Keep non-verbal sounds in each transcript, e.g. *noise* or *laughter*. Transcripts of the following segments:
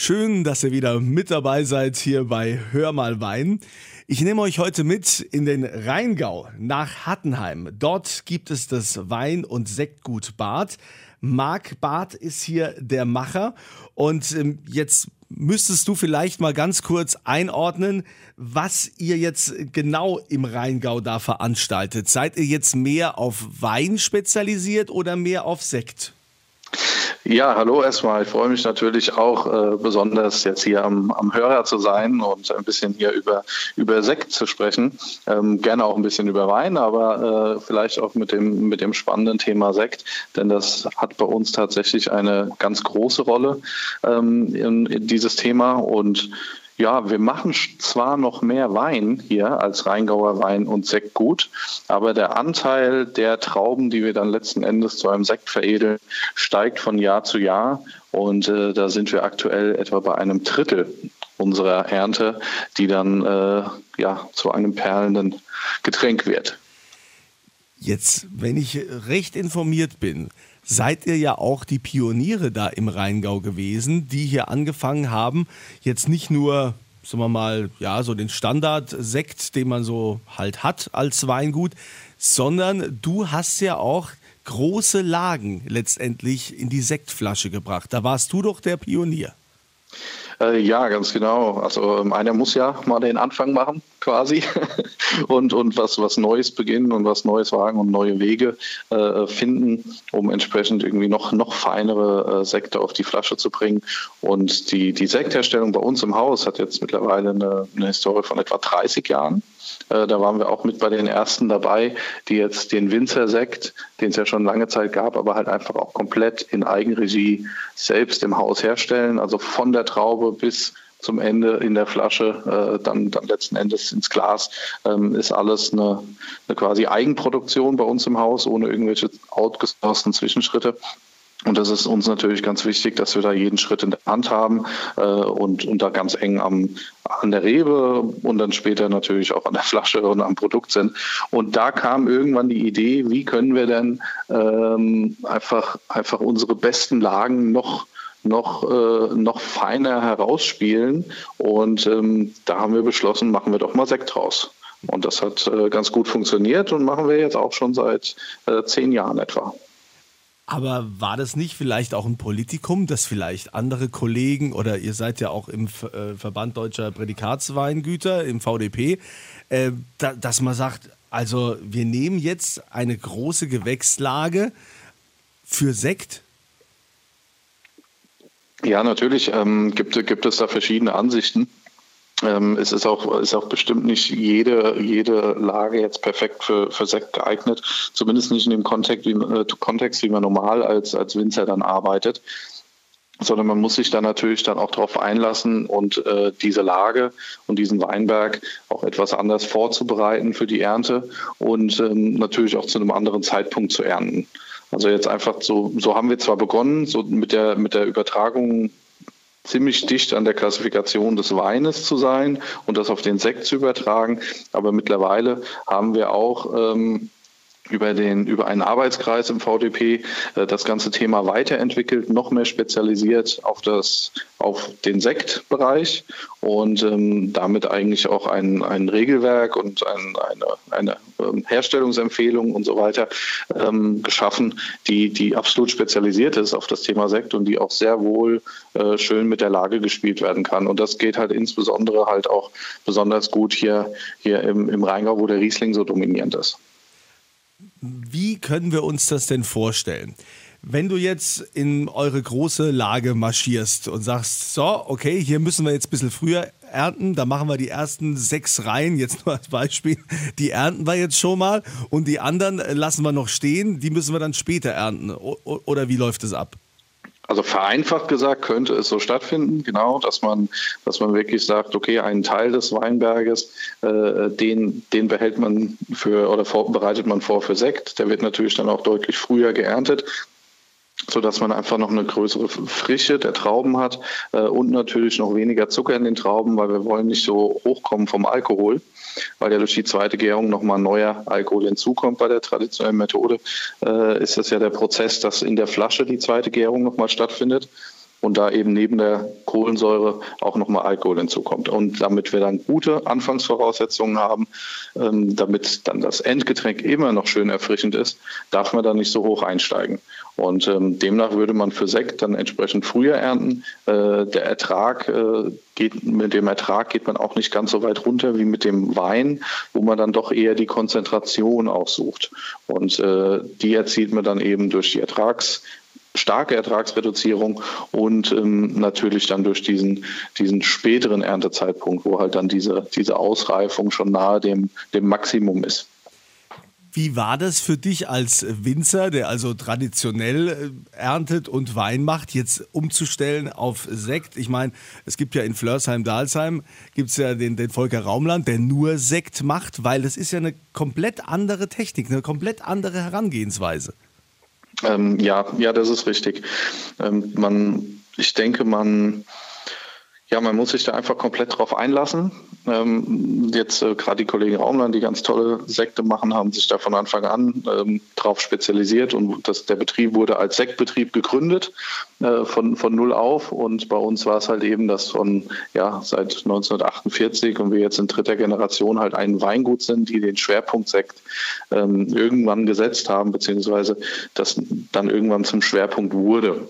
Schön, dass ihr wieder mit dabei seid hier bei Hör mal Wein. Ich nehme euch heute mit in den Rheingau nach Hattenheim. Dort gibt es das Wein- und Sektgut Bad. Marc Barth ist hier der Macher und ähm, jetzt müsstest du vielleicht mal ganz kurz einordnen, was ihr jetzt genau im Rheingau da veranstaltet. Seid ihr jetzt mehr auf Wein spezialisiert oder mehr auf Sekt? Ja, hallo erstmal. Ich freue mich natürlich auch äh, besonders jetzt hier am, am Hörer zu sein und ein bisschen hier über, über Sekt zu sprechen. Ähm, gerne auch ein bisschen über Wein, aber äh, vielleicht auch mit dem, mit dem spannenden Thema Sekt, denn das hat bei uns tatsächlich eine ganz große Rolle ähm, in, in dieses Thema und ja, wir machen zwar noch mehr Wein hier als Rheingauer Wein und Sekt gut, aber der Anteil der Trauben, die wir dann letzten Endes zu einem Sekt veredeln, steigt von Jahr zu Jahr. Und äh, da sind wir aktuell etwa bei einem Drittel unserer Ernte, die dann äh, ja zu einem perlenden Getränk wird. Jetzt, wenn ich recht informiert bin, seid ihr ja auch die Pioniere da im Rheingau gewesen, die hier angefangen haben, jetzt nicht nur, sagen wir mal, ja, so den Standardsekt, den man so halt hat als Weingut, sondern du hast ja auch große Lagen letztendlich in die Sektflasche gebracht. Da warst du doch der Pionier. Äh, ja, ganz genau. Also ähm, einer muss ja mal den Anfang machen, quasi, *laughs* und, und was, was Neues beginnen und was Neues wagen und neue Wege äh, finden, um entsprechend irgendwie noch, noch feinere äh, Sekte auf die Flasche zu bringen. Und die, die Sektherstellung bei uns im Haus hat jetzt mittlerweile eine, eine Historie von etwa 30 Jahren. Äh, da waren wir auch mit bei den ersten dabei, die jetzt den Winzersekt, den es ja schon lange Zeit gab, aber halt einfach auch komplett in Eigenregie selbst im Haus herstellen. Also von der Traube bis zum Ende in der Flasche, äh, dann, dann letzten Endes ins Glas, ähm, ist alles eine, eine quasi Eigenproduktion bei uns im Haus, ohne irgendwelche outgesourcten Zwischenschritte. Und das ist uns natürlich ganz wichtig, dass wir da jeden Schritt in der Hand haben äh, und, und da ganz eng am, an der Rebe und dann später natürlich auch an der Flasche und am Produkt sind. Und da kam irgendwann die Idee, wie können wir denn ähm, einfach, einfach unsere besten Lagen noch noch, äh, noch feiner herausspielen. Und ähm, da haben wir beschlossen, machen wir doch mal Sekt raus. Und das hat äh, ganz gut funktioniert und machen wir jetzt auch schon seit äh, zehn Jahren etwa. Aber war das nicht vielleicht auch ein Politikum, dass vielleicht andere Kollegen oder ihr seid ja auch im äh, Verband Deutscher Prädikatsweingüter, im VDP, äh, da, dass man sagt, also wir nehmen jetzt eine große Gewächslage für Sekt? Ja, natürlich ähm, gibt, gibt es da verschiedene Ansichten. Ähm, es ist auch, ist auch bestimmt nicht jede, jede Lage jetzt perfekt für, für Sekt geeignet, zumindest nicht in dem Kontext, wie, äh, Kontext, wie man normal als, als Winzer dann arbeitet sondern man muss sich da natürlich dann auch darauf einlassen und äh, diese Lage und diesen Weinberg auch etwas anders vorzubereiten für die Ernte und ähm, natürlich auch zu einem anderen Zeitpunkt zu ernten. Also jetzt einfach so, so haben wir zwar begonnen, so mit der, mit der Übertragung ziemlich dicht an der Klassifikation des Weines zu sein und das auf den Sekt zu übertragen. Aber mittlerweile haben wir auch ähm, über, den, über einen Arbeitskreis im VDP äh, das ganze Thema weiterentwickelt, noch mehr spezialisiert auf, das, auf den Sektbereich und ähm, damit eigentlich auch ein, ein Regelwerk und ein, eine, eine ähm, Herstellungsempfehlung und so weiter ähm, geschaffen, die, die absolut spezialisiert ist auf das Thema Sekt und die auch sehr wohl äh, schön mit der Lage gespielt werden kann. Und das geht halt insbesondere halt auch besonders gut hier, hier im, im Rheingau, wo der Riesling so dominierend ist. Wie können wir uns das denn vorstellen? Wenn du jetzt in eure große Lage marschierst und sagst, so, okay, hier müssen wir jetzt ein bisschen früher ernten, da machen wir die ersten sechs Reihen, jetzt nur als Beispiel, die ernten wir jetzt schon mal und die anderen lassen wir noch stehen, die müssen wir dann später ernten. Oder wie läuft es ab? Also vereinfacht gesagt könnte es so stattfinden, genau, dass man, dass man wirklich sagt, okay, einen Teil des Weinberges, äh, den, den behält man für oder vor, bereitet man vor für Sekt. Der wird natürlich dann auch deutlich früher geerntet so dass man einfach noch eine größere Frische der Trauben hat äh, und natürlich noch weniger Zucker in den Trauben, weil wir wollen nicht so hochkommen vom Alkohol, weil ja durch die zweite Gärung nochmal neuer Alkohol hinzukommt bei der traditionellen Methode, äh, ist das ja der Prozess, dass in der Flasche die zweite Gärung nochmal stattfindet. und da eben neben der Kohlensäure auch nochmal Alkohol hinzukommt. Und damit wir dann gute Anfangsvoraussetzungen haben, ähm, damit dann das Endgetränk immer noch schön erfrischend ist, darf man da nicht so hoch einsteigen. Und ähm, demnach würde man für Sekt dann entsprechend früher ernten. Äh, der Ertrag äh, geht, mit dem Ertrag geht man auch nicht ganz so weit runter wie mit dem Wein, wo man dann doch eher die Konzentration aussucht. Und äh, die erzielt man dann eben durch die Ertrags starke Ertragsreduzierung und ähm, natürlich dann durch diesen, diesen späteren Erntezeitpunkt, wo halt dann diese, diese Ausreifung schon nahe dem, dem Maximum ist. Wie war das für dich als Winzer, der also traditionell äh, erntet und Wein macht, jetzt umzustellen auf Sekt? Ich meine, es gibt ja in Flörsheim-Dalsheim, gibt es ja den, den Volker Raumland, der nur Sekt macht, weil das ist ja eine komplett andere Technik, eine komplett andere Herangehensweise. Ähm, ja, ja, das ist richtig. Ähm, man, ich denke, man, ja, man muss sich da einfach komplett drauf einlassen. Ähm, jetzt äh, gerade die Kollegen Raumland, die ganz tolle Sekte machen, haben sich da von Anfang an ähm, drauf spezialisiert und das, der Betrieb wurde als Sektbetrieb gegründet äh, von, von null auf. Und bei uns war es halt eben, dass von ja seit 1948 und wir jetzt in dritter Generation halt ein Weingut sind, die den Schwerpunkt Sekt ähm, irgendwann gesetzt haben beziehungsweise das dann irgendwann zum Schwerpunkt wurde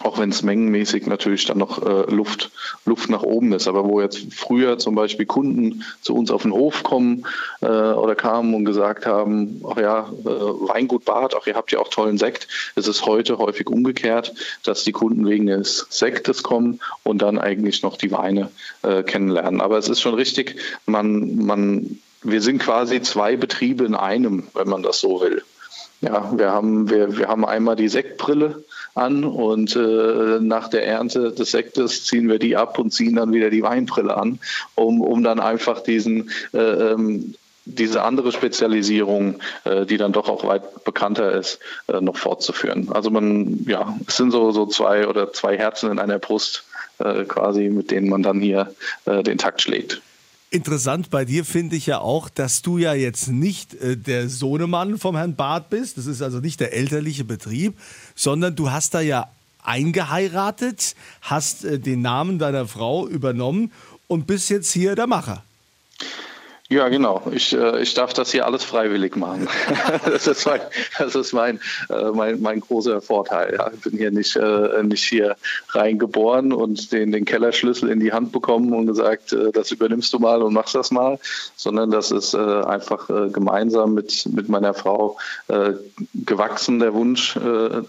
auch wenn es mengenmäßig natürlich dann noch äh, Luft, Luft nach oben ist. Aber wo jetzt früher zum Beispiel Kunden zu uns auf den Hof kommen äh, oder kamen und gesagt haben, ach ja, äh, Weingut Bad, ach ihr habt ja auch tollen Sekt, ist es heute häufig umgekehrt, dass die Kunden wegen des Sektes kommen und dann eigentlich noch die Weine äh, kennenlernen. Aber es ist schon richtig, man, man, wir sind quasi zwei Betriebe in einem, wenn man das so will. Ja, wir haben, wir, wir haben einmal die Sektbrille, an und äh, nach der Ernte des Sektes ziehen wir die ab und ziehen dann wieder die Weinbrille an, um, um dann einfach diesen äh, ähm, diese andere Spezialisierung, äh, die dann doch auch weit bekannter ist, äh, noch fortzuführen. Also man, ja, es sind so, so zwei oder zwei Herzen in einer Brust äh, quasi, mit denen man dann hier den Takt schlägt. Interessant bei dir finde ich ja auch, dass du ja jetzt nicht äh, der Sohnemann vom Herrn Barth bist. Das ist also nicht der elterliche Betrieb, sondern du hast da ja eingeheiratet, hast äh, den Namen deiner Frau übernommen und bist jetzt hier der Macher. Ja, genau. Ich, äh, ich darf das hier alles freiwillig machen. *laughs* das ist mein, das ist mein, äh, mein, mein großer Vorteil. Ja. Ich bin hier nicht, äh, nicht hier reingeboren und den, den Kellerschlüssel in die Hand bekommen und gesagt, das übernimmst du mal und machst das mal, sondern das ist einfach gemeinsam mit, mit meiner Frau gewachsen, der Wunsch,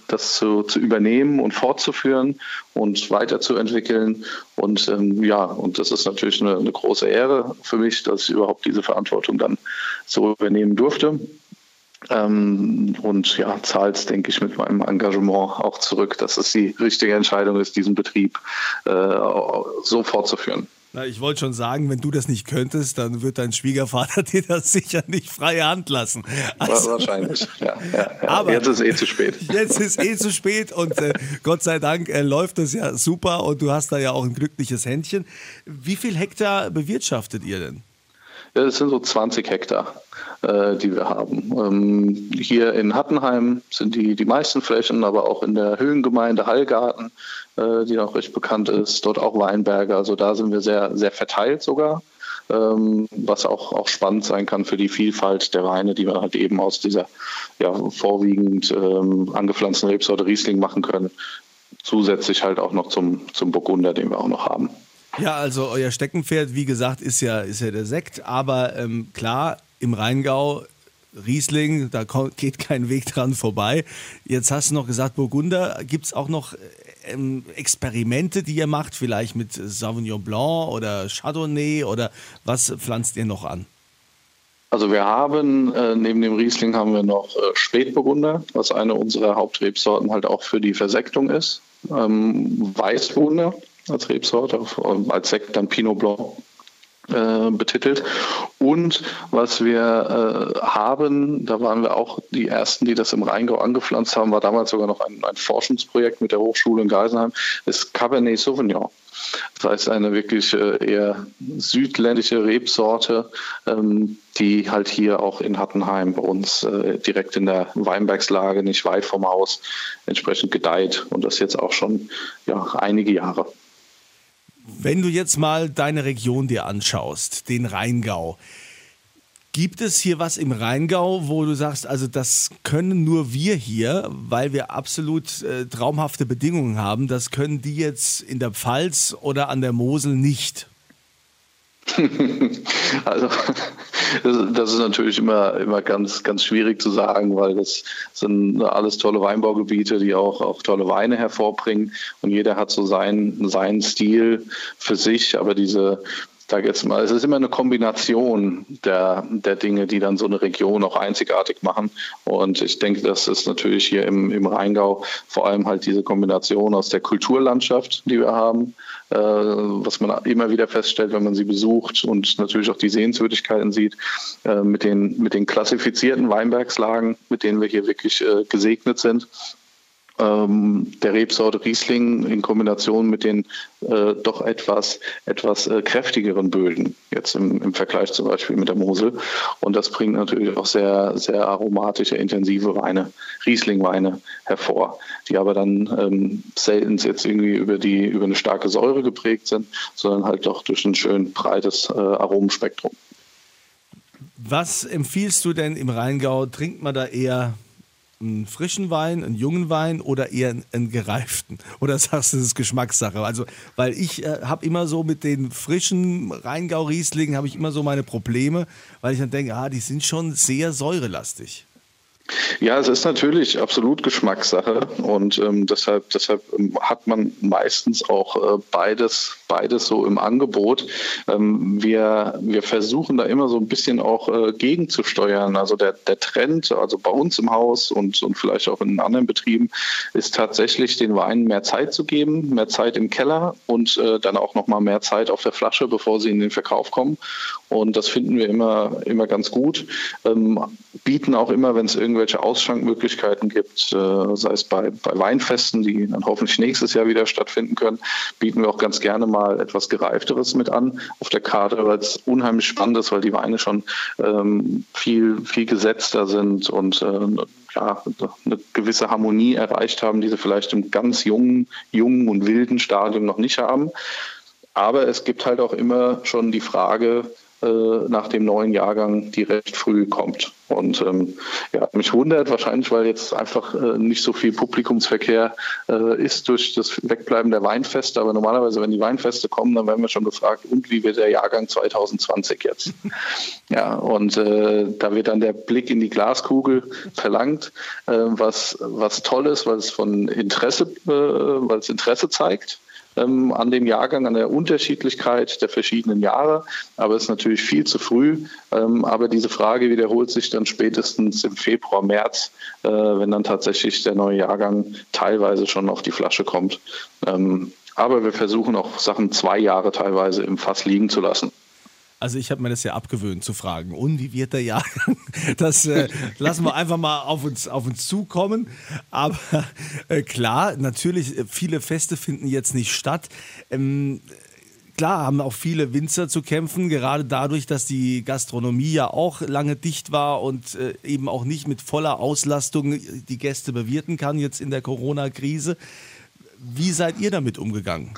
das zu, zu übernehmen und fortzuführen und weiterzuentwickeln. Und ähm, ja, und das ist natürlich eine, eine große Ehre für mich, dass ich überhaupt diese Verantwortung dann so übernehmen durfte. Ähm, und ja, zahlt denke ich, mit meinem Engagement auch zurück, dass es die richtige Entscheidung ist, diesen Betrieb äh, so fortzuführen. Na, ich wollte schon sagen, wenn du das nicht könntest, dann wird dein Schwiegervater *laughs* dir das sicher nicht freie Hand lassen. Also, Wahrscheinlich, ja, ja, ja. Aber jetzt ist eh zu spät. *laughs* Jetzt ist eh zu spät und äh, Gott sei Dank äh, läuft es ja super und du hast da ja auch ein glückliches Händchen. Wie viel Hektar bewirtschaftet ihr denn? Es sind so 20 Hektar, äh, die wir haben. Ähm, hier in Hattenheim sind die, die meisten Flächen, aber auch in der Höhengemeinde Hallgarten, äh, die noch recht bekannt ist, dort auch Weinberge. Also da sind wir sehr, sehr verteilt sogar. Ähm, was auch, auch spannend sein kann für die Vielfalt der Weine, die wir halt eben aus dieser ja, vorwiegend ähm, angepflanzten Rebsorte Riesling machen können. Zusätzlich halt auch noch zum, zum Burgunder, den wir auch noch haben. Ja, also euer Steckenpferd, wie gesagt, ist ja, ist ja der Sekt, aber ähm, klar, im Rheingau Riesling, da geht kein Weg dran vorbei. Jetzt hast du noch gesagt, Burgunder. Gibt es auch noch ähm, Experimente, die ihr macht, vielleicht mit Sauvignon Blanc oder Chardonnay oder was pflanzt ihr noch an? Also wir haben äh, neben dem Riesling haben wir noch äh, Spätburgunder, was eine unserer Hauptrebsorten halt auch für die Versektung ist. Ähm, Weißburgunder als Rebsorte, als Sekt dann Pinot Blanc. äh, betitelt. Und was wir äh, haben, da waren wir auch die Ersten, die das im Rheingau angepflanzt haben, war damals sogar noch ein, ein Forschungsprojekt mit der Hochschule in Geisenheim, ist Cabernet Sauvignon. Das heißt, eine wirklich äh, eher südländische Rebsorte, ähm, die halt hier auch in Hattenheim bei uns äh, direkt in der Weinbergslage, nicht weit vom Haus, entsprechend gedeiht. Und das jetzt auch schon ja, einige Jahre. Wenn du jetzt mal deine Region dir anschaust, den Rheingau, Gibt es hier was im Rheingau, wo du sagst, also das können nur wir hier, weil wir absolut äh, traumhafte Bedingungen haben, das können die jetzt in der Pfalz oder an der Mosel nicht? *laughs* also das ist natürlich immer, immer ganz, ganz schwierig zu sagen, weil das sind alles tolle Weinbaugebiete, die auch, auch tolle Weine hervorbringen und jeder hat so seinen, seinen Stil für sich, aber diese sage jetzt mal, es ist immer eine Kombination der, der Dinge, die dann so eine Region auch einzigartig machen. Und ich denke, das ist natürlich hier im, im Rheingau vor allem halt diese Kombination aus der Kulturlandschaft, die wir haben, was man immer wieder feststellt, wenn man sie besucht und natürlich auch die Sehenswürdigkeiten sieht, äh, mit, den, mit den klassifizierten Weinbergslagen, mit denen wir hier wirklich äh, gesegnet sind ähm, der Rebsorte Riesling in Kombination mit den äh, doch etwas, etwas äh, kräftigeren Böden, jetzt im, im Vergleich zum Beispiel mit der Mosel. Und das bringt natürlich auch sehr, sehr aromatische, intensive Weine, Riesling-Weine hervor, die aber dann ähm, selten jetzt irgendwie über, die, über eine starke Säure geprägt sind, sondern halt doch durch ein schön breites äh, Aromenspektrum. Was empfiehlst du denn im Rheingau? Trinkt man da eher einen frischen Wein, einen jungen Wein oder eher einen, gereiften? *laughs* Oder sagst du, das ist Geschmackssache? Also, weil ich äh, habe immer so mit den frischen Rheingau-Rieslingen habe ich immer so meine Probleme, weil ich dann denke, ah, die sind schon sehr säurelastig. Ja, es ist natürlich absolut Geschmackssache und ähm, deshalb, deshalb ähm, hat man meistens auch äh, beides, beides so im Angebot. Ähm, wir, wir versuchen da immer so ein bisschen auch äh, gegenzusteuern. Also der, der Trend, also bei uns im Haus und, und vielleicht auch in anderen Betrieben, ist tatsächlich den Weinen mehr Zeit zu geben, mehr Zeit im Keller und äh, dann auch nochmal mehr Zeit auf der Flasche, bevor sie in den Verkauf kommen. Und das finden wir immer, immer ganz gut. Ähm, bieten auch immer, wenn es irgendwelche Ausschankmöglichkeiten gibt, äh, sei es bei, bei Weinfesten, die dann hoffentlich nächstes Jahr wieder stattfinden können, bieten wir auch ganz gerne mal etwas Gereifteres mit an auf der Karte, weil es unheimlich spannend ist, weil die Weine schon ähm, viel, viel gesetzter sind und äh, ja, eine gewisse Harmonie erreicht haben, die sie vielleicht im ganz jungen, jungen und wilden Stadium noch nicht haben. Aber es gibt halt auch immer schon die Frage, nach dem neuen Jahrgang, die recht früh kommt. Und ähm, ja, mich wundert wahrscheinlich, weil jetzt einfach äh, nicht so viel Publikumsverkehr äh, ist durch das Wegbleiben der Weinfeste. Aber normalerweise, wenn die Weinfeste kommen, dann werden wir schon gefragt, und wie wird der Jahrgang 2020 jetzt? *laughs* ja, und äh, da wird dann der Blick in die Glaskugel verlangt, äh, was, was toll ist, weil es von Interesse, äh, weil es Interesse zeigt ähm, an dem Jahrgang, an der Unterschiedlichkeit der verschiedenen Jahre. Aber es ist natürlich viel zu früh. Ähm, aber diese Frage wiederholt sich dann spätestens im Februar, März, äh, wenn dann tatsächlich der neue Jahrgang teilweise schon auf die Flasche kommt. Ähm, aber wir versuchen auch Sachen zwei Jahre teilweise im Fass liegen zu lassen. Also ich habe mir das ja abgewöhnt zu fragen, und wie wird der Jahrgang? *laughs* Das äh, lassen wir einfach mal auf uns, auf uns zukommen. Aber äh, klar, natürlich, äh, viele Feste finden jetzt nicht statt. Ähm, klar haben auch viele Winzer zu kämpfen, gerade dadurch, dass die Gastronomie ja auch lange dicht war und äh, eben auch nicht mit voller Auslastung die Gäste bewirten kann jetzt in der Corona-Krise. Wie seid ihr damit umgegangen?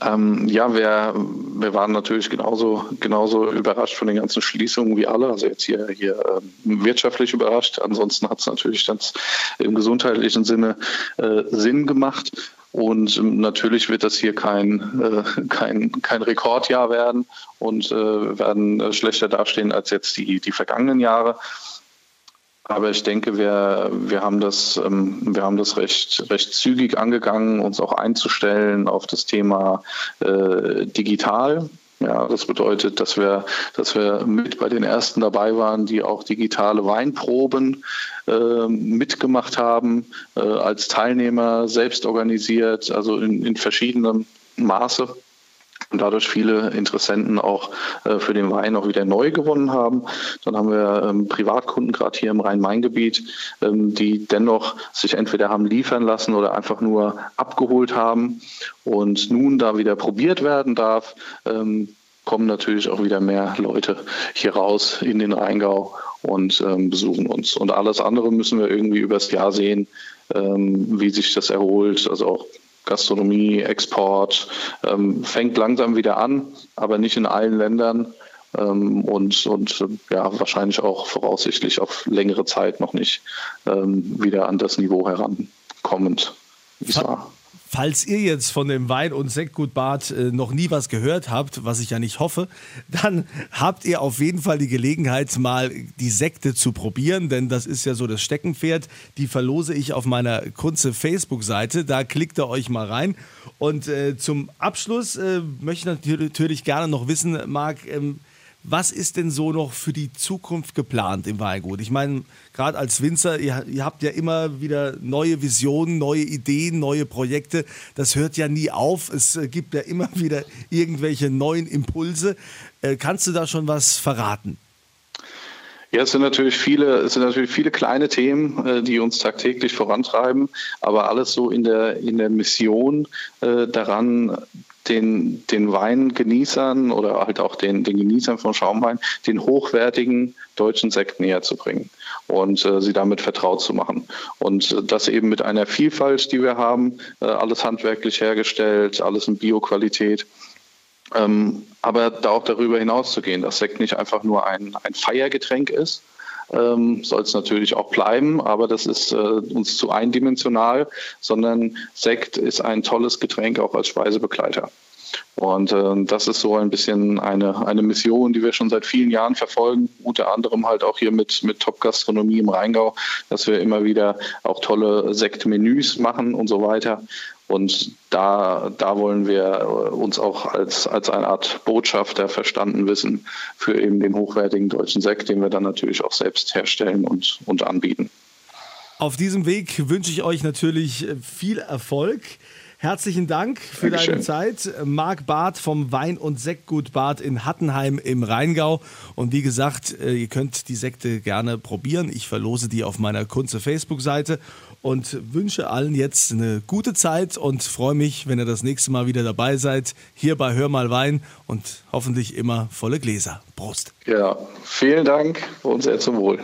Ähm, ja, wir, wir waren natürlich genauso, genauso überrascht von den ganzen Schließungen wie alle. Also jetzt hier, hier äh, wirtschaftlich überrascht. Ansonsten hat es natürlich ganz im gesundheitlichen Sinne äh, Sinn gemacht. Und ähm, natürlich wird das hier kein, äh, kein, kein Rekordjahr werden und äh, werden äh, schlechter dastehen als jetzt die, die vergangenen Jahre. Aber ich denke, wir, wir, haben das, ähm, wir haben das recht, recht zügig angegangen, uns auch einzustellen auf das Thema äh, digital. Ja, das bedeutet, dass wir, dass wir mit bei den ersten dabei waren, die auch digitale Weinproben äh, mitgemacht haben, äh, als Teilnehmer selbst organisiert, also in, in verschiedenem Maße und dadurch viele Interessenten auch äh, für den Wein auch wieder neu gewonnen haben. Dann haben wir ähm, Privatkunden gerade hier im Rhein-Main-Gebiet, ähm, die dennoch sich entweder haben liefern lassen oder einfach nur abgeholt haben und nun da wieder probiert werden darf. Ähm, kommen natürlich auch wieder mehr Leute hier raus in den Rheingau und ähm, besuchen uns. Und alles andere müssen wir irgendwie übers Jahr sehen, ähm, wie sich das erholt. Also auch Gastronomie, Export ähm, fängt langsam wieder an, aber nicht in allen Ländern ähm, und, und ja, wahrscheinlich auch voraussichtlich auf längere Zeit noch nicht ähm, wieder an das Niveau herankommend, wie es war. Falls ihr jetzt von dem Wein- und Sektgut Bad äh, noch nie was gehört habt, was ich ja nicht hoffe, dann habt ihr auf jeden Fall die Gelegenheit, mal die Sekte zu probieren, denn das ist ja so das Steckenpferd. Die verlose ich auf meiner Kunze Facebook-Seite. Da klickt ihr euch mal rein. Und äh, zum Abschluss äh, möchte ich natürlich gerne noch wissen, Marc, ähm, was ist denn so noch für die Zukunft geplant im Weingut? Ich meine, gerade als Winzer, ihr, ihr, habt ja immer wieder neue Visionen, neue Ideen, neue Projekte. Das hört ja nie auf. Es äh, gibt ja immer *laughs* wieder irgendwelche neuen Impulse. Äh, kannst du da schon was verraten? Ja, es sind natürlich viele, es sind natürlich viele kleine Themen, äh, die uns tagtäglich vorantreiben, aber alles so in der in der Mission äh, daran, den, den Weingenießern oder halt auch den, den Genießern von Schaumwein den hochwertigen deutschen Sekt näher zu bringen und äh, sie damit vertraut zu machen. Und äh, das eben mit einer Vielfalt, die wir haben, äh, alles handwerklich hergestellt, alles in Bioqualität. Ähm, aber da auch darüber hinaus zu gehen, dass Sekt nicht einfach nur ein, ein Feiergetränk ist, ähm, soll es natürlich auch bleiben, aber das ist äh, uns zu eindimensional, sondern Sekt ist ein tolles Getränk auch als Speisebegleiter. Und äh, das ist so ein bisschen eine, eine Mission, die wir schon seit vielen Jahren verfolgen, unter anderem halt auch hier mit, mit Top-Gastronomie im Rheingau, dass wir immer wieder auch tolle Sektmenüs machen und so weiter. Und da, da wollen wir uns auch als, als eine Art Botschafter verstanden wissen für eben den hochwertigen deutschen Sekt, den wir dann natürlich auch selbst herstellen und, und anbieten. Auf diesem Weg wünsche ich euch natürlich viel Erfolg. Herzlichen Dank für Dankeschön. deine Zeit. Marc Barth vom Wein- und Sektgut Barth in Hattenheim im Rheingau. Und wie gesagt, äh, ihr könnt die Sekte gerne probieren. Ich verlose die auf meiner Kunze Facebook-Seite und wünsche allen jetzt eine gute Zeit und freue mich, wenn ihr das nächste Mal wieder dabei seid. Hier bei Hör mal Wein und hoffentlich immer volle Gläser. Prost. Ja, vielen Dank und sehr zum Wohl.